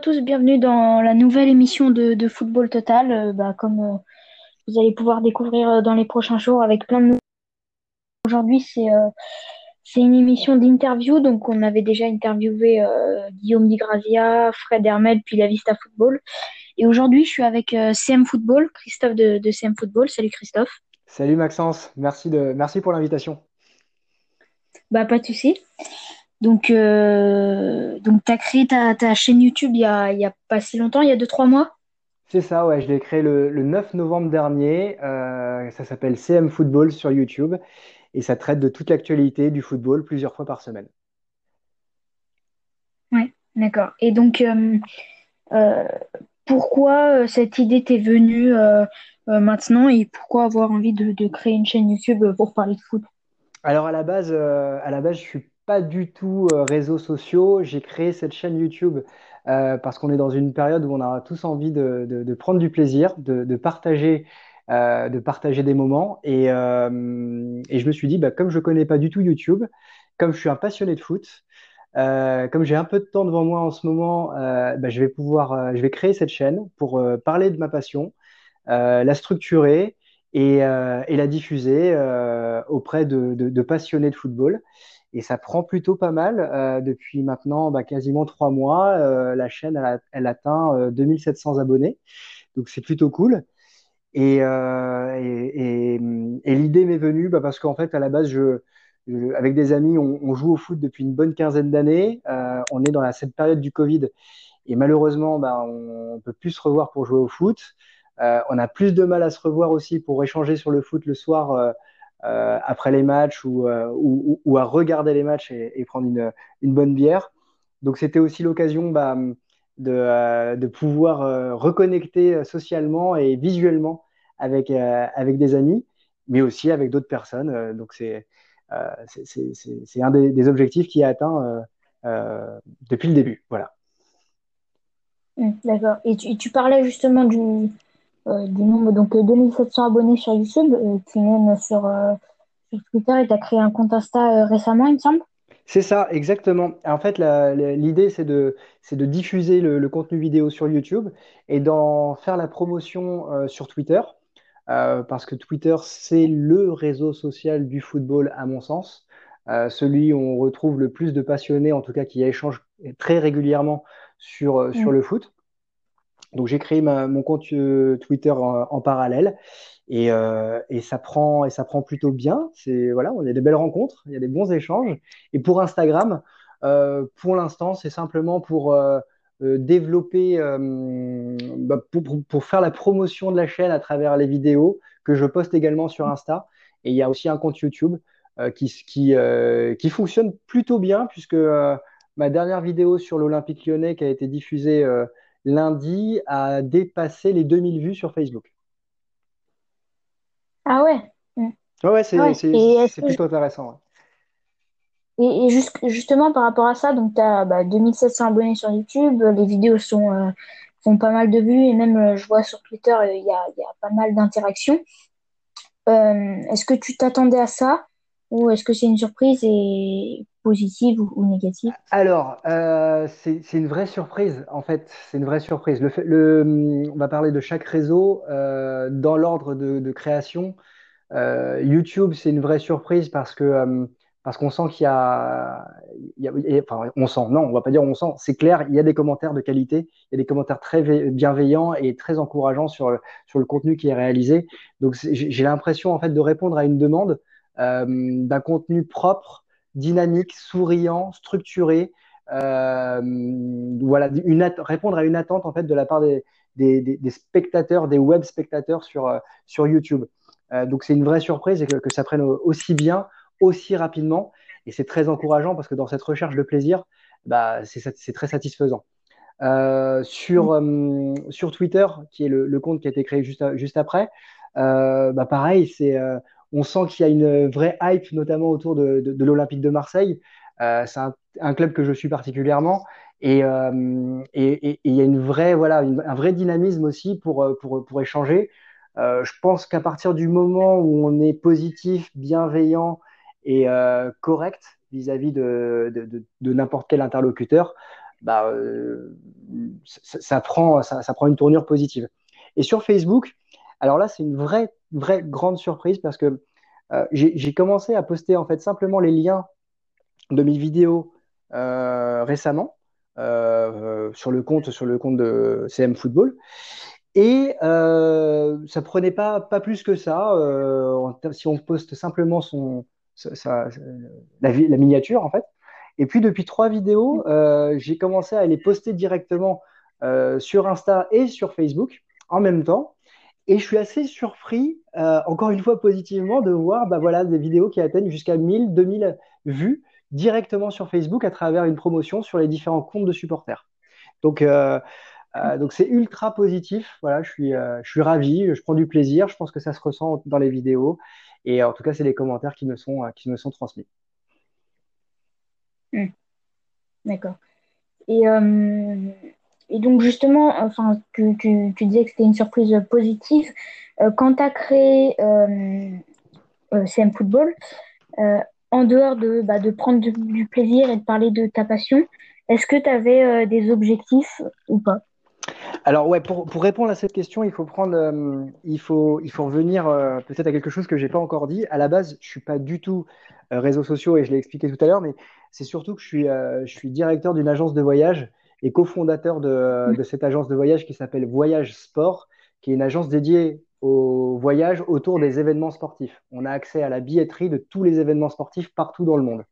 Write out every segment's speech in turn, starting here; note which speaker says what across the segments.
Speaker 1: À tous, bienvenue dans la nouvelle émission de, de Football Total. Euh, bah, comme euh, vous allez pouvoir découvrir euh, dans les prochains jours avec plein de. Aujourd'hui, c'est c'est une émission d'interview. Donc, on avait déjà interviewé Guillaume Di Grazia, Fred Hermel, puis la Vista Football. Et aujourd'hui, je suis avec CM Football, Christophe de, de CM Football. Salut Christophe.
Speaker 2: Salut Maxence, merci de, merci pour l'invitation.
Speaker 1: Bah, pas de souci. Donc, euh, donc tu as créé ta, ta chaîne YouTube il y a, il y a pas si longtemps, il y a deux, trois mois?
Speaker 2: C'est ça, ouais, je l'ai créé le, le 9 novembre dernier. Euh, ça s'appelle CM Football sur YouTube et ça traite de toute l'actualité du football plusieurs fois par semaine.
Speaker 1: Ouais, d'accord. Et donc, euh, pourquoi cette idée t'est venue maintenant et pourquoi avoir envie de, de créer une chaîne YouTube pour parler de foot?
Speaker 2: Alors à la base, euh, à la base, je suis pas du tout euh, réseaux sociaux. J'ai créé cette chaîne YouTube euh, parce qu'on est dans une période où on a tous envie de, prendre du plaisir, de, partager, euh, de partager des moments. Et, je me suis dit, bah, comme je connais pas du tout YouTube, comme je suis un passionné de foot, comme j'ai un peu de temps devant moi en ce moment, bah, je vais pouvoir, je vais créer cette chaîne pour parler de ma passion la structurer et, et la diffuser auprès de passionnés de football. Et ça prend plutôt pas mal. Euh, depuis maintenant bah, quasiment trois mois, euh, la chaîne elle, a- elle atteint euh, 2700 abonnés. Donc c'est plutôt cool. Et, euh, et, et- et l'idée m'est venue bah, parce qu'en fait, à la base, je, avec des amis, on, on joue au foot depuis une bonne quinzaine d'années. Euh, on est dans la, cette période du Covid et malheureusement, bah, on ne peut plus se revoir pour jouer au foot. Euh, on a plus de mal à se revoir aussi pour échanger sur le foot le soir euh, euh, après les matchs ou, euh, ou, ou- à regarder les matchs et, prendre une, une bonne bière. Donc c'était aussi l'occasion bah, de, euh, de pouvoir euh, reconnecter socialement et visuellement avec, euh, avec des amis, mais aussi avec d'autres personnes. Euh, donc c'est euh, c'est un des, objectifs qui est atteint euh, euh, depuis le début. Voilà.
Speaker 1: Hmm, d'accord. Et tu, tu parlais justement du, euh, du nombre, donc euh, 2700 abonnés sur YouTube, euh, tu es même sur, euh, sur Twitter et tu as créé un compte Insta euh, récemment, il me semble.
Speaker 2: C'est ça, exactement. En fait, l'idée, c'est de, de diffuser le, le contenu vidéo sur YouTube et d'en faire la promotion euh, sur Twitter, euh, parce que Twitter, c'est le réseau social du football, à mon sens. Euh, celui où on retrouve le plus de passionnés, en tout cas qui échangent très régulièrement sur, euh, sur
Speaker 1: Hmm.
Speaker 2: le foot. Donc j'ai créé ma- mon compte euh, Twitter en, parallèle et, euh, et ça prend et ça prend plutôt bien. C'est voilà, on a des belles rencontres, il y a des bons échanges. Et pour Instagram, euh, pour l'instant, c'est simplement pour euh, euh, développer, euh, bah, pour, pour- faire la promotion de la chaîne à travers les vidéos que je poste également sur Insta. Et il y a aussi un compte YouTube qui qui qui fonctionne plutôt bien puisque ma dernière vidéo sur l'Olympique Lyonnais qui a été diffusée lundi a dépassé les 2000 vues sur Facebook.
Speaker 1: Ah ouais. Hmm.
Speaker 2: Ouais, ouais,
Speaker 1: Ah
Speaker 2: c'est,
Speaker 1: ouais. que
Speaker 2: plutôt intéressant. ouais.
Speaker 1: et, et juste, justement par rapport à ça, donc tu as bah, 2700 abonnés sur YouTube, les vidéos sont, euh, font pas mal de vues et même euh, je vois sur Twitter, euh, il y a, il y a pas mal d'interactions. Est-ce que tu t'attendais à ça ou est-ce que c'est une surprise et positive ou?
Speaker 2: Alors, euh, c'est, une vraie surprise, en fait. C'est une vraie surprise. On va parler de chaque réseau euh, dans l'ordre de, création. Euh, YouTube, c'est une vraie surprise parce que parce qu'on sent qu'il y a, il enfin, on sent, non, on va pas dire on sent, c'est clair, il y a des commentaires de qualité, il y a des commentaires très bienveillants et très encourageants sur sur le contenu qui est réalisé. Donc j'ai l'impression en fait de répondre à une demande d'un contenu propre, dynamique, souriant, structuré. Euh, voilà, une répondre à une attente en fait de la part des, des, des- des spectateurs, des web spectateurs sur, euh, sur YouTube. Euh, donc c'est une vraie surprise et que, que ça prenne au- aussi bien, aussi rapidement. Et c'est très encourageant parce que dans cette recherche de plaisir, bah, c'est très satisfaisant. Euh, sur, euh, sur Twitter, qui est le, le compte qui a été créé juste, à- juste après, euh, bah pareil, c'est, on sent qu'il y a une vraie hype, notamment autour de, l'Olympique de Marseille. Euh, c'est un, club que je suis particulièrement. Et, euh, il y a une vraie, voilà, un vrai dynamisme aussi pour, euh, pour, échanger. Je pense qu'à partir du moment où on est positif, bienveillant et correct vis-à-vis de n'importe quel interlocuteur, bah, ça, prend, ça, prend une tournure positive. Et sur Facebook, alors là, c'est une vraie, vraie grande surprise parce que j'ai commencé à poster en fait simplement les liens de mes vidéos récemment sur le compte sur le compte de CM Football et euh, ça prenait pas, pas plus que ça. Euh, si on poste simplement son, la, miniature, en fait. Et puis, depuis trois vidéos, euh, j'ai commencé à les poster directement euh, sur Insta et sur Facebook en même temps. Et je suis assez surpris, euh, encore une fois positivement, de voir bah, voilà, des vidéos qui atteignent jusqu'à 1000, 2000 vues directement sur Facebook à travers une promotion sur les différents comptes de supporters. Donc, euh, euh, donc c'est ultra positif. Voilà, je suis, je suis ravi, je prends du plaisir. Je pense que ça se ressent dans les vidéos. Et en tout cas, c'est les commentaires qui me sont, qui me sont transmis.
Speaker 1: Hmm. D'accord. Et, et, donc justement, enfin, tu, tu, tu disais que c'était une surprise positive. quand tu as créé CM Football, en dehors de, bah, de prendre du, plaisir et de parler de ta passion, est-ce que tu avais des objectifs ou pas?
Speaker 2: Alors ouais, pour, pour, répondre à cette question, il faut prendre, euh, il faut, il faut revenir euh, peut-être à quelque chose que j'ai pas encore dit. À la base, je suis pas du tout euh, réseaux sociaux et je l'ai expliqué tout à l'heure, mais c'est surtout que je suis, je suis directeur d'une agence de voyage et cofondateur de, de cette agence de voyage qui s'appelle Voyage Sport, qui est une agence dédiée au voyage autour des événements sportifs. On a accès à la billetterie de tous les événements sportifs partout dans le monde.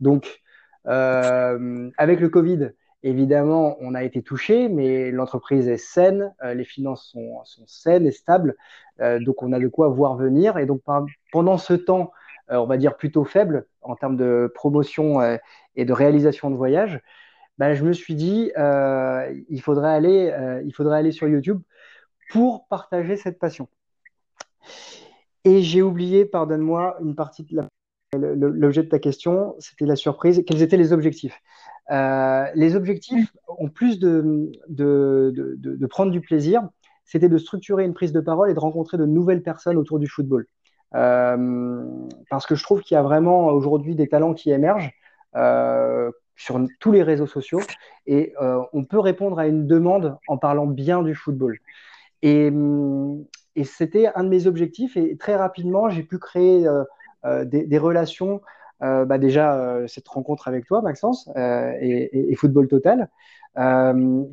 Speaker 2: Donc, avec le Covid, Évidemment, on a été touché, mais l'entreprise est saine, euh, les finances sont, saines et stables, euh, donc on a de quoi voir venir. Et donc pendant ce temps, euh, on va dire plutôt faible en termes de promotion et de réalisation de voyages, ben, je me suis dit il faudrait aller, il faudrait aller sur YouTube pour partager cette passion. Et j'ai oublié, pardonne-moi, une partie de l'objet de ta question, c'était la surprise. Quels étaient les objectifs? Euh, les objectifs, en plus de, de, de, prendre du plaisir, c'était de structurer une prise de parole et de rencontrer de nouvelles personnes autour du football. Euh, parce que je trouve qu'il y a vraiment aujourd'hui des talents qui émergent euh, sur tous les réseaux sociaux et euh, on peut répondre à une demande en parlant bien du football. Et, et c'était un de mes objectifs et très rapidement j'ai pu créer euh, des, des, relations euh, bah déjà euh, cette rencontre avec toi, Maxence, euh, et, Football Total.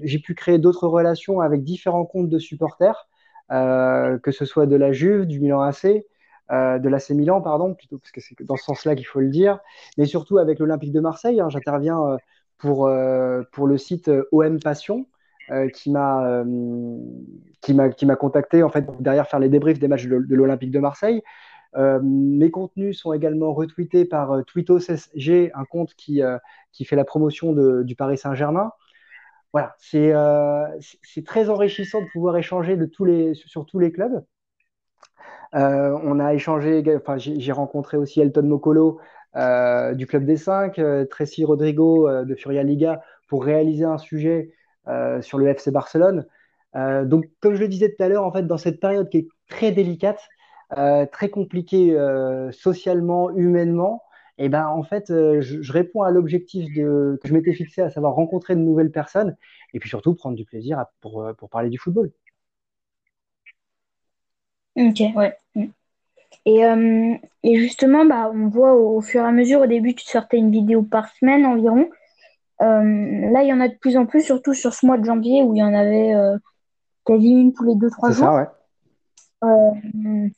Speaker 2: j'ai pu créer d'autres relations avec différents comptes de supporters, que ce soit de la Juve, du Milan AC, euh, de l'AC Milan, pardon, plutôt, parce que c'est dans ce sens-là qu'il faut le dire, mais surtout avec l'Olympique de Marseille. Hein, J'interviens pour, euh, pour le site OM Passion, euh, qui m'a qui m'a contacté en fait derrière faire les débriefs des matchs de, l'Olympique de Marseille. Euh, mes contenus sont également retweetés par euh, TweetosSG, un compte qui, euh, qui fait la promotion de, du Paris Saint-Germain. Voilà, c'est c'est très enrichissant de pouvoir échanger de tous les, sur tous les clubs. Euh, on a échangé, enfin, j'ai rencontré aussi Elton Mokolo euh, du Club des 5, euh, Tracy Rodrigo de Furia Liga pour réaliser un sujet sur le FC Barcelone. donc, comme je le disais tout à l'heure, en fait, dans cette période qui est très délicate, très compliqué euh, socialement, humainement, et ben en fait, je, réponds à l'objectif que je m'étais fixé, à savoir rencontrer de nouvelles personnes, et puis surtout prendre du plaisir pour, pour parler du football.
Speaker 1: Ok, ouais. Mm. Et, et, justement, bah, on voit au, fur et à mesure, au début, tu sortais une vidéo par semaine environ. là, il y en a de plus en plus, surtout sur ce mois de janvier où il y en avait quasi une tous les deux, trois jours.
Speaker 2: Ça, ouais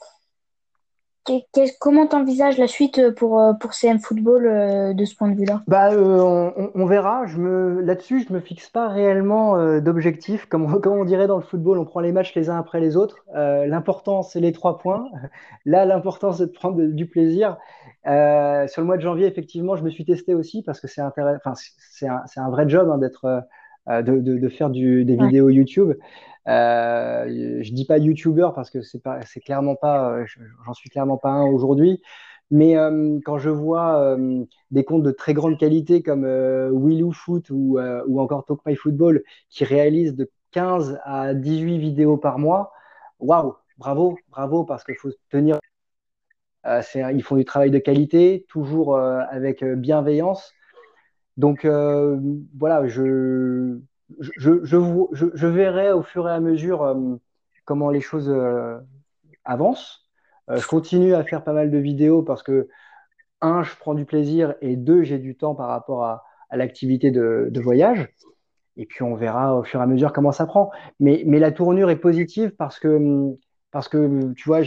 Speaker 1: comment t'envisages la suite euh, pour, euh, pour CM Football euh, de ce point de vue-là?
Speaker 2: Bah, on, verra. Là-dessus, je me fixe pas réellement d'objectif. Comme, comme on dirait dans le football, on prend les matchs les uns après les autres. l'important, c'est les trois points. Là, l'important, c'est de prendre du plaisir. sur le mois de janvier, effectivement, je me suis testé aussi parce que c'est un vrai job hein, d'être, de, de, de, faire du, des vidéos YouTube. Euh, je dis pas YouTuber parce que c'est pas, c'est clairement pas, euh, j'en suis clairement pas un aujourd'hui. Mais euh, quand je vois euh, des comptes de très grande qualité comme euh, Willou Foot ou, ou encore Talk My Football qui réalisent de 15 à 18 vidéos par mois, waouh, bravo, bravo parce qu'il faut tenir. ils font du travail de qualité, toujours avec bienveillance. Donc voilà, je, verrai au fur et à mesure comment les choses avancent. je continue à faire pas mal de vidéos parce que, un, je prends du plaisir et deux, j'ai du temps par rapport à, l'activité de, voyage. Et puis on verra au fur et à mesure comment ça prend. Mais, la tournure est positive parce que, parce que tu vois,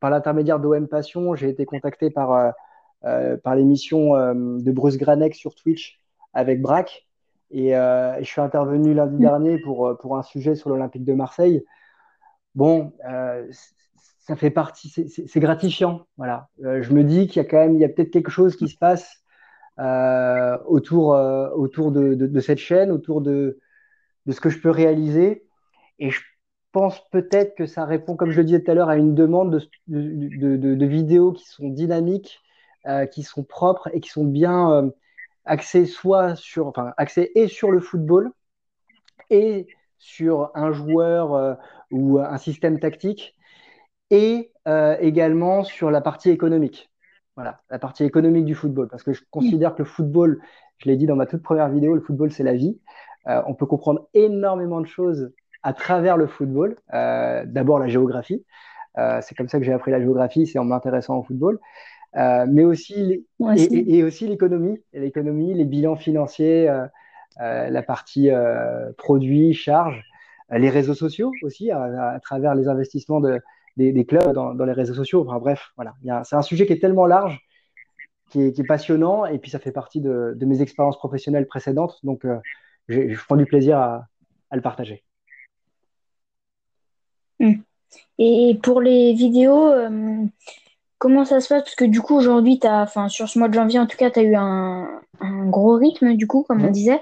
Speaker 2: par l'intermédiaire d'OM Passion, j'ai été contacté par, euh, euh, par l'émission euh, de Bruce Granek sur Twitch avec Braque. Et, je suis intervenu lundi mm. dernier pour, pour un sujet sur l'Olympique de Marseille. Bon, ça fait partie, c'est gratifiant. Voilà. je me dis qu'il y a quand même, il y a peut-être quelque chose qui se passe euh, autour, euh, autour de, de, cette chaîne, autour de, de ce que je peux réaliser. Et je pense peut-être que ça répond, comme je le disais tout à l'heure, à une demande de, de vidéos qui sont dynamiques, euh, qui sont propres et qui sont bien axées soit sur, enfin, axées et sur le football et sur un joueur ou un système tactique et également sur la partie économique. Voilà, la partie économique du football. Parce que je considère que le football, je l'ai dit dans ma toute première vidéo, le football, c'est la vie. Euh, on peut comprendre énormément de choses à travers le football. Euh, d'abord, la géographie. Euh, c'est comme ça que j'ai appris la géographie, c'est en m'intéressant au football. Mais aussi, et, aussi l'économie, l'économie, les bilans financiers, la partie produits, charges, les réseaux sociaux aussi, à travers les investissements de, des, clubs dans, les réseaux sociaux. Enfin, bref, voilà. C'est un sujet qui est tellement large, qui est, passionnant, et puis ça fait partie de, mes expériences professionnelles précédentes. Donc, euh, je prends du plaisir à, le partager.
Speaker 1: Hmm. Et pour les vidéos, euh, Comment ça se passe? Parce que du coup, aujourd'hui, enfin, sur ce mois de janvier, en tout cas, tu as eu un, gros rythme, du coup, comme on disait.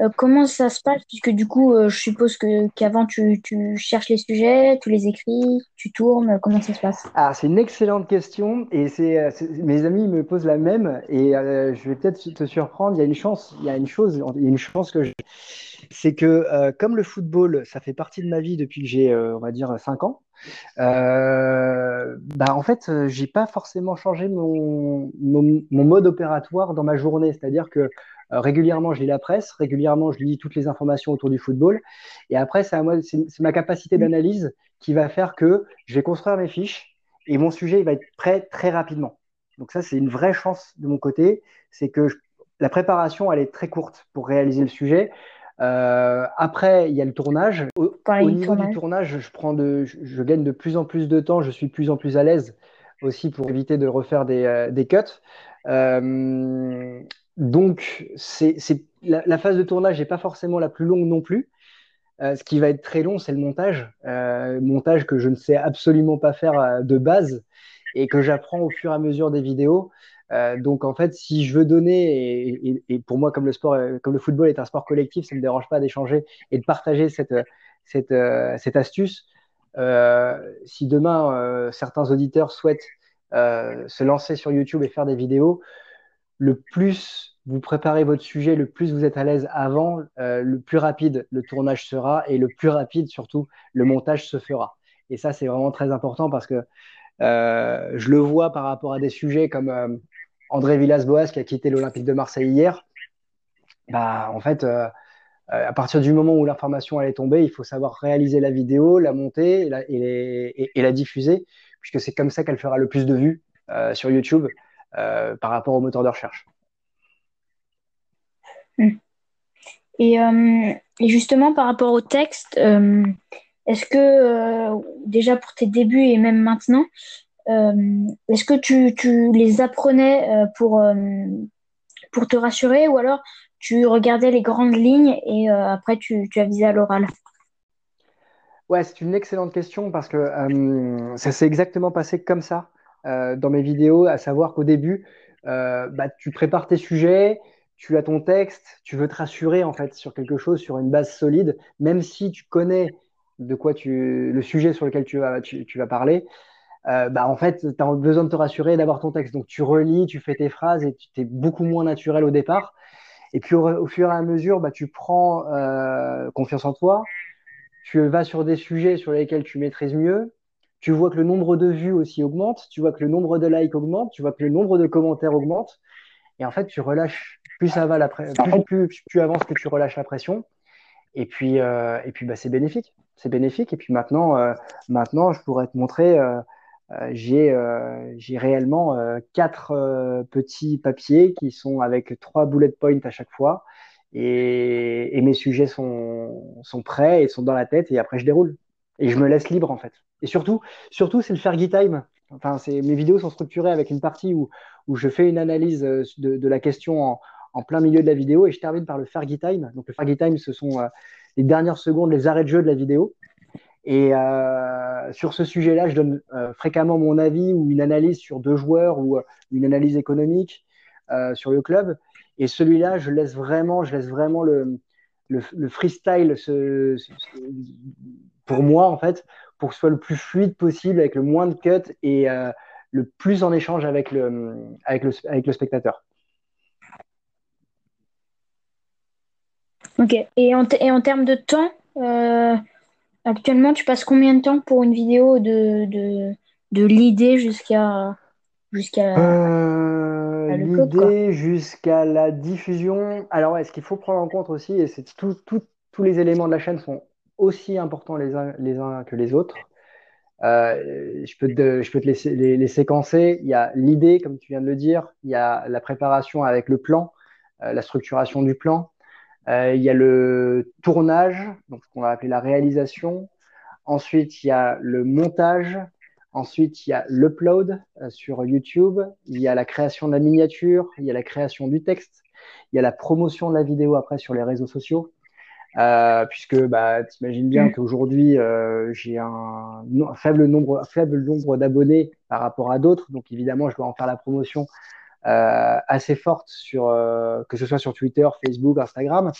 Speaker 1: Euh, comment ça se passe? Puisque du coup, euh, je suppose que, qu'avant, tu, cherches les sujets, tu les écris, tu tournes. Comment ça se passe?
Speaker 2: Ah, c'est une excellente question. Et c'est, euh, mes amis me posent la même. Et je vais peut-être te surprendre. Il y a une chance, il y a une chose, il y a une chance que je... C'est que comme le football, ça fait partie de ma vie depuis que j'ai, on va dire, 5 ans. Euh, bah en fait, euh, j'ai pas forcément changé mon, mon, mode opératoire dans ma journée. C'est-à-dire que euh, régulièrement, je lis la presse, régulièrement, je lis toutes les informations autour du football. Et après, c'est ma capacité d'analyse qui va faire que je vais construire mes fiches et mon sujet il va être prêt très rapidement. Donc ça, c'est une vraie chance de mon côté. C'est que la préparation, elle est très courte pour réaliser le sujet. Euh, après, il y a le tournage. Au, niveau du tournage, je, prends de, je, gagne de plus en plus de temps, je suis de plus en plus à l'aise aussi pour éviter de refaire des, euh, des cuts. Euh, donc, c'est, la, la, phase de tournage n'est pas forcément la plus longue non plus. ce qui va être très long, c'est le montage. montage que je ne sais absolument pas faire de base et que j'apprends au fur et à mesure des vidéos. Euh, donc en fait, si je veux donner, et, pour moi comme le sport, euh, comme le football est un sport collectif, ça ne me dérange pas d'échanger et de partager cette, euh, cette astuce. si demain certains auditeurs souhaitent se lancer sur YouTube et faire des vidéos, le plus vous préparez votre sujet, le plus vous êtes à l'aise avant, le plus rapide le tournage sera et le plus rapide surtout le montage se fera. Et ça, c'est vraiment très important parce que je le vois par rapport à des sujets comme André Villas-Boas qui a quitté l'Olympique de Marseille hier, bah, en fait, euh, euh, à partir du moment où l'information allait tomber, il faut savoir réaliser la vidéo, la monter et la, diffuser, puisque c'est comme ça qu'elle fera le plus de vues euh, sur YouTube par rapport au moteur de recherche.
Speaker 1: Et, justement, par rapport au texte, est-ce que déjà pour tes débuts et même maintenant, est-ce que tu, les apprenais euh, pour, euh, pour te rassurer ou alors tu regardais les grandes lignes et après tu, tu avisais à l'oral?
Speaker 2: Ouais, c'est une excellente question parce que ça s'est exactement passé comme ça dans mes vidéos, à savoir qu'au début, bah, tu prépares tes sujets, tu as ton texte, tu veux te rassurer en fait sur quelque chose, sur une base solide, même si tu connais de quoi tu, le sujet sur lequel tu vas, tu vas parler, euh, bah, en fait, tu as besoin de te rassurer d'avoir ton texte. Donc, tu relis, tu fais tes phrases et tu es beaucoup moins naturel au départ. Et puis, au, fur et à mesure, bah, tu prends euh, confiance en toi. Tu vas sur des sujets sur lesquels tu maîtrises mieux. Tu vois que le nombre de vues aussi augmente. Tu vois que le nombre de likes augmente. Tu vois que le nombre de commentaires augmente. Et en fait, tu relâches plus ça va, la plus, plus, tu avances, que tu relâches la pression. Et puis, euh, et puis bah, c'est bénéfique. C'est bénéfique. Et puis maintenant, euh, maintenant, je pourrais te montrer, euh, j'ai j'ai réellement quatre petits papiers qui sont avec trois bullet points à chaque fois. Et, mes sujets sont, prêts et sont dans la tête. Et après, je déroule. Et je me laisse libre, en fait. Et surtout, surtout c'est le Fergie Time. Enfin, mes vidéos sont structurées avec une partie où, je fais une analyse de, la question en, en, plein milieu de la vidéo et je termine par le Fergie Time. Donc, le Fergie Time, ce sont les dernières secondes, les arrêts de jeu de la vidéo. Et euh, sur ce sujet-là, je donne euh, fréquemment mon avis ou une analyse sur deux joueurs ou euh, une analyse économique sur le club. Et celui-là, je laisse vraiment, je laisse vraiment le, le, freestyle pour moi, en fait, pour que ce soit le plus fluide possible, avec le moins de cuts et le plus en échange avec le, avec le, avec le spectateur.
Speaker 1: Ok. Et en, et en termes de temps, actuellement, tu passes combien de temps pour une vidéo de, de, de l'idée jusqu'à jusqu'à
Speaker 2: euh, l'idée jusqu'à la diffusion. Alors, ouais, ce qu'il faut prendre en compte aussi, et c'est tout, tous les éléments de la chaîne sont aussi importants les uns, les uns que les autres. Euh, je peux te, je peux te laisser, les, les, séquencer. Il y a l'idée, comme tu viens de le dire. Il y a la préparation avec le plan, la structuration du plan. Euh, il y a le tournage, donc ce qu'on va appeler la réalisation. Ensuite, il y a le montage. Ensuite, il y a l'upload euh, sur YouTube. Il y a la création de la miniature. Il y a la création du texte. Il y a la promotion de la vidéo après sur les réseaux sociaux. Euh, puisque bah, tu imagines bien mm. qu'aujourd'hui, euh, j'ai un, un, faible nombre, faible nombre d'abonnés par rapport à d'autres. Donc, évidemment, je dois en faire la promotion assez forte sur euh, que ce soit sur Twitter, Facebook, Instagram.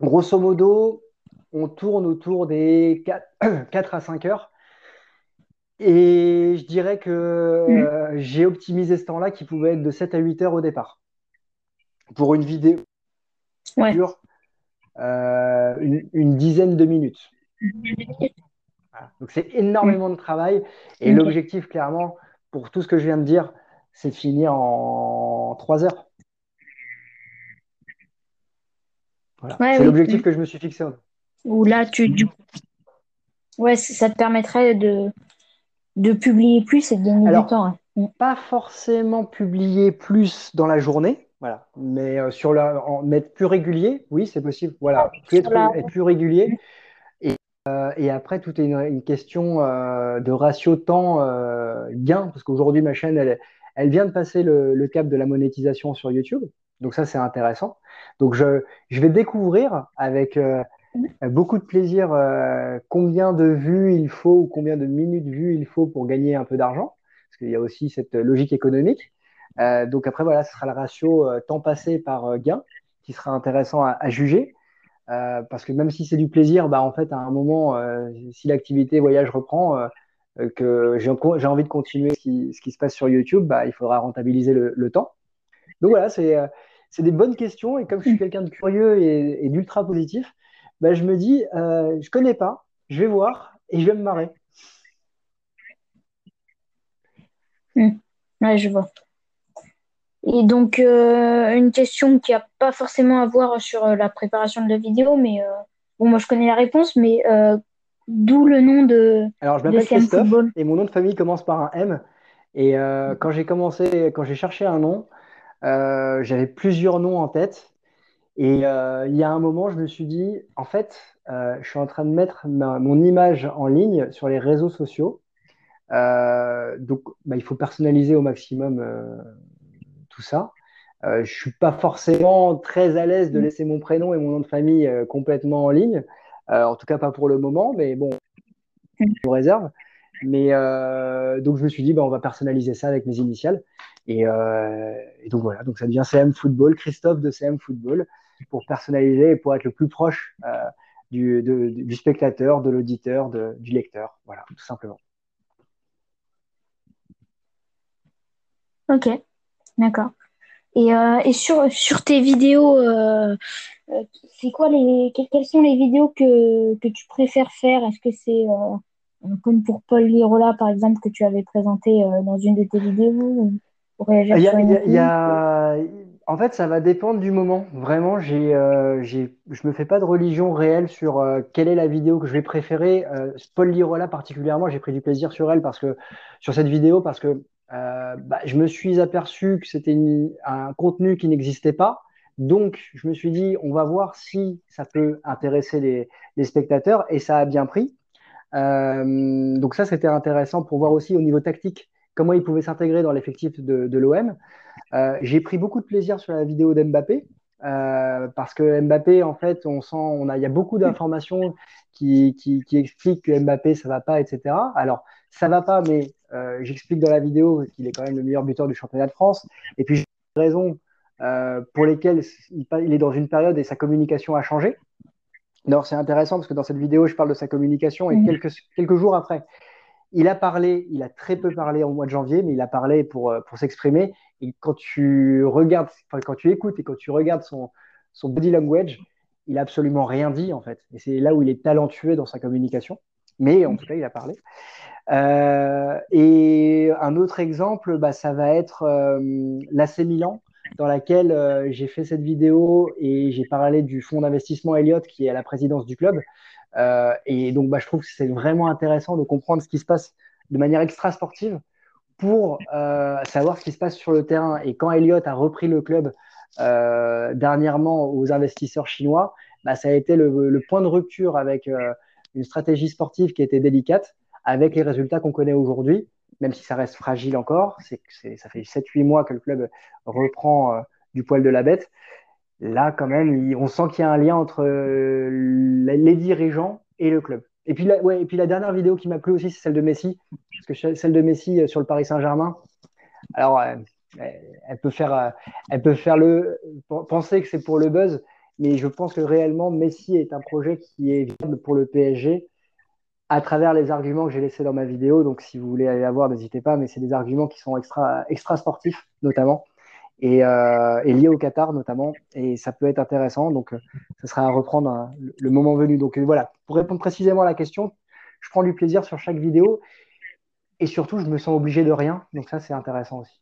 Speaker 2: Grosso modo, on tourne autour des 4, à 5 heures. Et je dirais que euh, j'ai optimisé ce temps-là qui pouvait être de 7 à 8 heures au départ. Pour une vidéo
Speaker 1: ouais.
Speaker 2: une, dizaine de minutes. Donc c'est énormément de travail. Et l'objectif, clairement, pour tout ce que je viens de dire, c'est fini en trois heures. c'est l'objectif que je me suis fixé.
Speaker 1: Ou là, tu, ouais, ça te permettrait de, de publier plus et de gagner du temps. Hein.
Speaker 2: Mm. Pas forcément publier plus dans la journée, voilà, mais euh, sur la, en mettre plus régulier, oui, c'est possible. Voilà, être, plus régulier. Et, euh, et, après, tout est une, question euh, de ratio temps-gain, parce qu'aujourd'hui, ma chaîne, elle, elle vient de passer le, cap de la monétisation sur YouTube. Donc ça, c'est intéressant. Donc je, vais découvrir avec euh, beaucoup de plaisir euh, combien de vues il faut ou combien de minutes vues il faut pour gagner un peu d'argent. Parce qu'il y a aussi cette logique économique. Euh, donc après, voilà, ce sera le ratio temps passé par gain qui sera intéressant à, juger. parce que même si c'est du plaisir, bah, en fait, à un moment, si l'activité voyage reprend, que j'ai envie de continuer ce qui, se passe sur YouTube, bah, il faudra rentabiliser le, temps. Donc voilà, euh, c'est des bonnes questions. Et comme je suis quelqu'un de curieux et, d'ultra positif, bah, je me dis, euh, je connais pas, je vais voir et je vais me marrer.
Speaker 1: Ouais, je vois. Et donc, euh, une question qui n'a pas forcément à voir sur la préparation de la vidéo, mais bon, moi je connais la réponse, mais D'où le nom de.
Speaker 2: Alors, je m'appelle Christophe et mon nom de famille commence par un M. Et euh, quand j'ai commencé, quand j'ai cherché un nom, euh, j'avais plusieurs noms en tête. Et euh, il y a un moment, je me suis dit, en fait, je suis en train de mettre mon image en ligne sur les réseaux sociaux. donc, bah, il faut personnaliser au maximum tout ça. je ne suis pas forcément très à l'aise de mm. laisser mon prénom et mon nom de famille complètement en ligne. Euh, en tout cas, pas pour le moment, mais bon, je réserve. Mais euh, donc, je me suis dit, bah, on va personnaliser ça avec mes initiales. Et, euh, donc, voilà, donc ça devient CM Football, Christophe de CM Football, pour personnaliser et pour être le plus proche du, du, spectateur, de l'auditeur, du lecteur. Voilà, tout simplement.
Speaker 1: Ok, d'accord. Et, et sur, sur tes vidéos, c'est quoi les quelles sont les vidéos que, que tu préfères faire? Est-ce que c'est euh, comme pour Paul Lirola par exemple que tu avais présenté euh, dans une de tes vidéos
Speaker 2: il y a, En fait, ça va dépendre du moment. Vraiment, j'ai, euh, j'ai, je me fais pas de religion réelle sur euh, quelle est la vidéo que je vais préférer. Euh, Paul Lirola particulièrement, j'ai pris du plaisir sur elle parce que sur cette vidéo parce que euh, bah, je me suis aperçu que c'était une- un contenu qui n'existait pas. Donc, je me suis dit, on va voir si ça peut intéresser les, spectateurs et ça a bien pris. Euh, donc ça, c'était intéressant pour voir aussi au niveau tactique comment il pouvait s'intégrer dans l'effectif de, l'OM. Euh, j'ai pris beaucoup de plaisir sur la vidéo d'Mbappé euh, parce que Mbappé, en fait, on sent, il y a beaucoup d'informations qui, expliquent que Mbappé, ça va pas, etc. Alors, ça va pas, mais j'explique dans la vidéo qu'il est quand même le meilleur buteur du championnat de France. Et puis, j'ai des raisons euh, pour lesquelles il, est dans une période et sa communication a changé. Alors, c'est intéressant parce que dans cette vidéo, je parle de sa communication et quelques, quelques jours après, il a parlé, il a très peu parlé au mois de janvier, mais il a parlé pour, euh, pour s'exprimer. Et quand tu regardes, enfin, quand tu écoutes et quand tu regardes son, son body language, il a absolument rien dit en fait. Et c'est là où il est talentueux dans sa communication. Mais en tout cas, il a parlé. Euh, et un autre exemple, bah, ça va être euh, l'AC Milan, dans laquelle euh, j'ai fait cette vidéo et j'ai parlé du fonds d'investissement Elliott qui est à la présidence du club. Euh, et donc, bah, je trouve que c'est vraiment intéressant de comprendre ce qui se passe de manière extra-sportive pour euh, savoir ce qui se passe sur le terrain. Et quand Elliott a repris le club dernièrement aux investisseurs chinois, bah, ça a été le, point de rupture avec une stratégie sportive qui était délicate, avec les résultats qu'on connaît aujourd'hui, même si ça reste fragile encore. C'est, ça fait 7-8 mois que le club reprend euh, du poil de la bête. Là, quand même, on sent qu'il y a un lien entre euh, les dirigeants et le club. Et puis, la, dernière vidéo qui m'a plu aussi, c'est celle de Messi. Parce que celle de Messi euh, sur le Paris Saint-Germain, alors, elle peut faire, elle peut faire le, penser que c'est pour le buzz, mais je pense que réellement, Messi est un projet qui est viable pour le PSG à travers les arguments que j'ai laissés dans ma vidéo. Donc, si vous voulez aller la voir, n'hésitez pas, mais c'est des arguments qui sont extra, extra sportifs, notamment, et, euh, liés au Qatar, notamment. Et ça peut être intéressant. Donc, ce sera à reprendre hein, le moment venu. Donc, voilà, pour répondre précisément à la question, je prends du plaisir sur chaque vidéo. Et surtout, je me sens obligé de rien. Donc, ça, c'est intéressant aussi.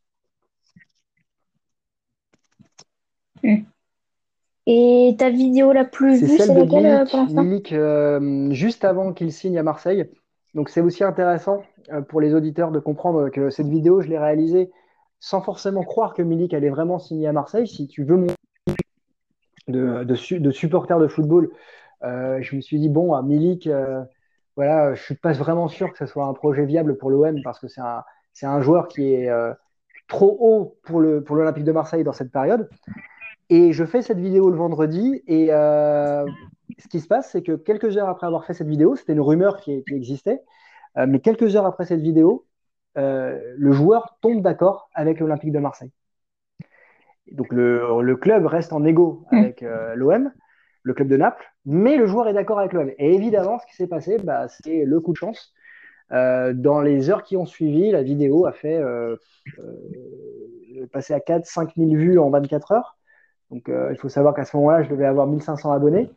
Speaker 1: Et ta vidéo la plus vue, c'est laquelle euh, pour l'instant?
Speaker 2: Euh, juste avant qu'il signe à Marseille. Donc c'est aussi intéressant euh, pour les auditeurs de comprendre que cette vidéo, je l'ai réalisée sans forcément croire que Milik allait vraiment signer à Marseille. Si tu veux mon de, de, de supporter de football, euh, je me suis dit, bon, à Milik, euh, voilà, je suis pas vraiment sûr que ce soit un projet viable pour l'OM parce que c'est un, joueur qui est trop haut pour l'Olympique de Marseille dans cette période. Et je fais cette vidéo le vendredi. Et euh, ce qui se passe, c'est que quelques heures après avoir fait cette vidéo, c'était une rumeur qui, qui existait, euh, mais quelques heures après cette vidéo, euh, le joueur tombe d'accord avec l'Olympique de Marseille. Donc le, le, club reste en égo avec euh, l'OM, le club de Naples, mais le joueur est d'accord avec l'OM. Et évidemment, ce qui s'est passé, bah, c'est le coup de chance. Dans les heures qui ont suivi, la vidéo a fait passer à 4-5 000 vues en 24 heures. Donc, euh, il faut savoir qu'à ce moment-là, je devais avoir 1500 abonnés.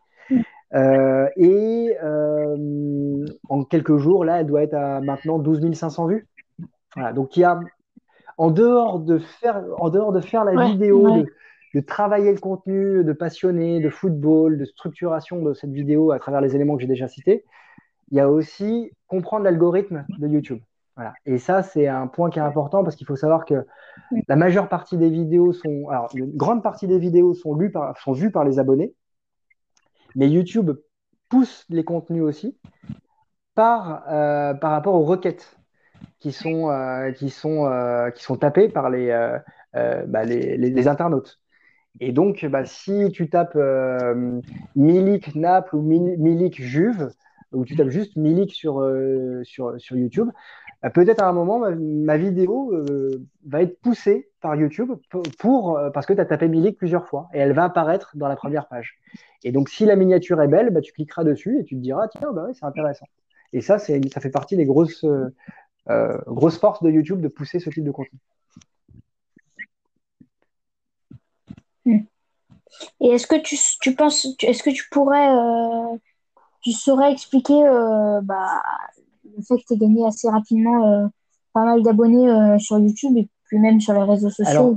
Speaker 2: Euh, et euh, en quelques jours, là, elle doit être à maintenant 12 500 vues. Voilà, donc, il y a, en dehors de faire, en dehors de faire la
Speaker 1: Ouais,
Speaker 2: vidéo,
Speaker 1: ouais.
Speaker 2: de, de travailler le contenu, de passionner, de football, de structuration de cette vidéo à travers les éléments que j'ai déjà cités, il y a aussi comprendre l'algorithme de YouTube. Voilà. Et ça, c'est un point qui est important parce qu'il faut savoir que la majeure partie des vidéos sont, alors une grande partie des vidéos sont, lues par, sont vues par les abonnés, mais YouTube pousse les contenus aussi par, euh, par rapport aux requêtes qui sont, euh, qui sont, euh, qui sont tapées par les, bah, les, les, les, internautes. Et donc, bah, si tu tapes Milik Naples ou Milik Juve, ou tu tapes juste Milik sur, sur, sur YouTube, peut-être à un moment, ma, vidéo euh, va être poussée par YouTube pour, pour parce que tu as tapé Milik plusieurs fois et elle va apparaître dans la première page. Et donc, si la miniature est belle, bah, tu cliqueras dessus et tu te diras, tiens, bah, ouais, c'est intéressant. Et ça, ça fait partie des grosses, euh, grosses forces de YouTube de pousser ce type de contenu.
Speaker 1: Et est-ce que tu, tu penses, est-ce que tu pourrais, euh, tu saurais expliquer euh, bah, le fait que tu aies gagné assez rapidement euh, pas mal d'abonnés euh, sur YouTube et puis même sur les réseaux sociaux
Speaker 2: Alors,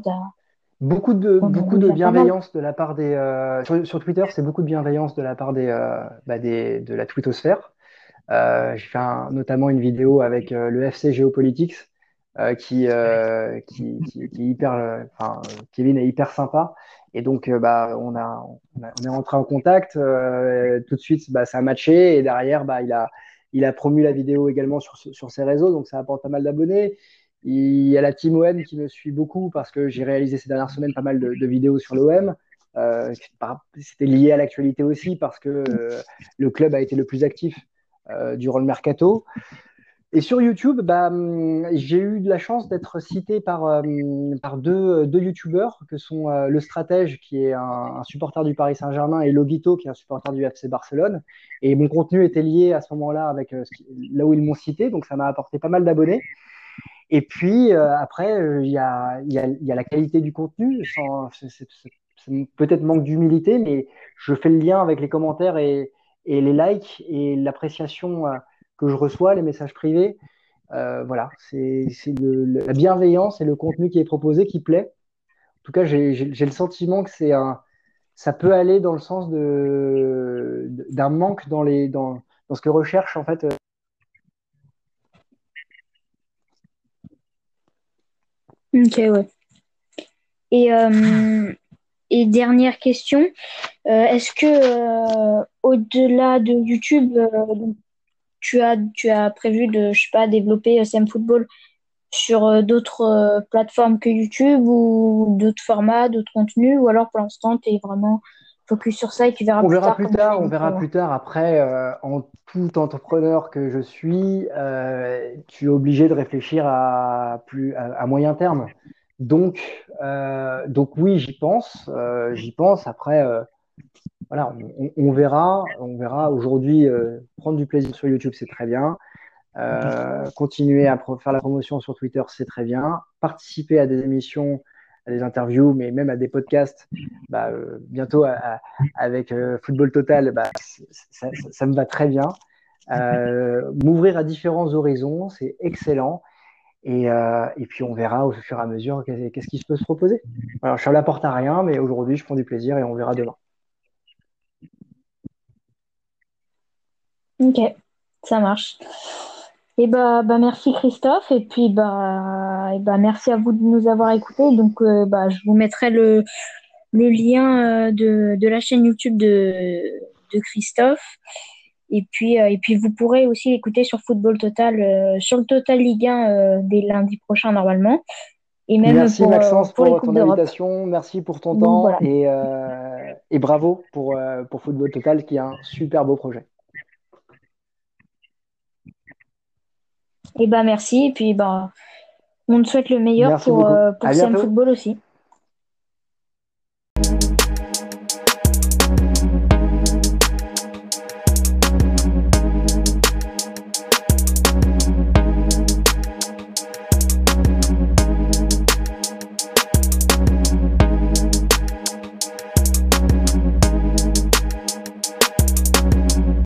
Speaker 2: Beaucoup de,
Speaker 1: On
Speaker 2: beaucoup de bienveillance de la part des. euh, sur, sur Twitter, c'est beaucoup de bienveillance de la part des, bah, des, de la twittosphère. Euh, j'ai fait un- notamment une vidéo avec euh, le FC Geopolitics euh, qui, qui, qui, qui est hyper. Enfin, Kevin est hyper sympa. Et donc, bah, on a, on a- on est rentré en contact. tout de suite, bah, ça a matché. Et derrière, bah, il a, il a promu la vidéo également sur, ses réseaux. Donc, ça apporte pas mal d'abonnés. Il y a la team OM qui me suit beaucoup parce que j'ai réalisé ces dernières semaines pas mal de, de vidéos sur l'OM. Euh, C'était lié à l'actualité aussi parce que euh, le club a été le plus actif euh, durant le mercato. Et sur YouTube, bah, hum, j'ai eu de la chance d'être cité par, euh, par deux, deux YouTubeurs, que sont euh, Le Stratège, qui est un, supporter du Paris Saint-Germain, et Logito, qui est un supporter du FC Barcelone. Et mon contenu était lié à ce moment-là avec euh, là où ils m'ont cité, donc ça m'a apporté pas mal d'abonnés. Et puis euh, après, il y a, la qualité du contenu, peut-être manque d'humilité, mais je fais le lien avec les commentaires et, les likes et l'appréciation que je reçois, les messages privés. Euh, voilà, c'est la bienveillance et le contenu qui est proposé qui plaît. En tout cas, j'ai le sentiment que c'est un, ça peut aller dans le sens de d'un manque dans ce que recherche en fait. euh,
Speaker 1: Ok, ouais. Et, euh, dernière question, est-ce que au-delà de YouTube, tu as, tu as prévu de, je sais pas, développer SM Football sur euh, d'autres euh, plateformes que YouTube ou d'autres formats, d'autres contenus, ou alors pour l'instant, tu es vraiment focus sur ça et tu verras
Speaker 2: On
Speaker 1: plus
Speaker 2: verra
Speaker 1: tard,
Speaker 2: plus tard, on verra plus tard. Après, euh, en tout entrepreneur que je suis, euh, tu es obligé de réfléchir à plus à, à moyen terme. Donc, euh, donc oui, j'y pense, euh, j'y pense. Après, euh, voilà, on, verra, on verra. Aujourd'hui, euh, prendre du plaisir sur YouTube, c'est très bien. Euh, continuer à faire la promotion sur Twitter, c'est très bien. Participer à des émissions, à des interviews, mais même à des podcasts, bah, euh, bientôt avec Football Total, bah, ça, me va très bien. M'ouvrir à différents horizons, c'est excellent. Et, puis on verra au fur et à mesure qu'est- qu'est-ce qui se peut se proposer. Alors, je suis à à rien, mais aujourd'hui, je prends du plaisir et on verra demain.
Speaker 1: Ok, ça marche. Et bah, bah merci Christophe et puis bah, et bah merci à vous de nous avoir écoutés. Donc euh, bah, je vous mettrai le, le lien euh, de, de la chaîne YouTube de, de Christophe. Et puis, euh, et puis vous pourrez aussi l'écouter sur Football Total, sur le Total Ligue 1 euh, dès lundi prochain normalement, et même
Speaker 2: Merci
Speaker 1: pour,
Speaker 2: Maxence
Speaker 1: pour
Speaker 2: ton invitation, merci pour ton
Speaker 1: Donc
Speaker 2: temps
Speaker 1: voilà.
Speaker 2: et, et bravo pour, pour Football Total qui est un super beau projet.
Speaker 1: Et bah merci. Et puis bah on te souhaite le meilleur
Speaker 2: Merci
Speaker 1: pour, euh, pour
Speaker 2: bientôt.
Speaker 1: Football aussi.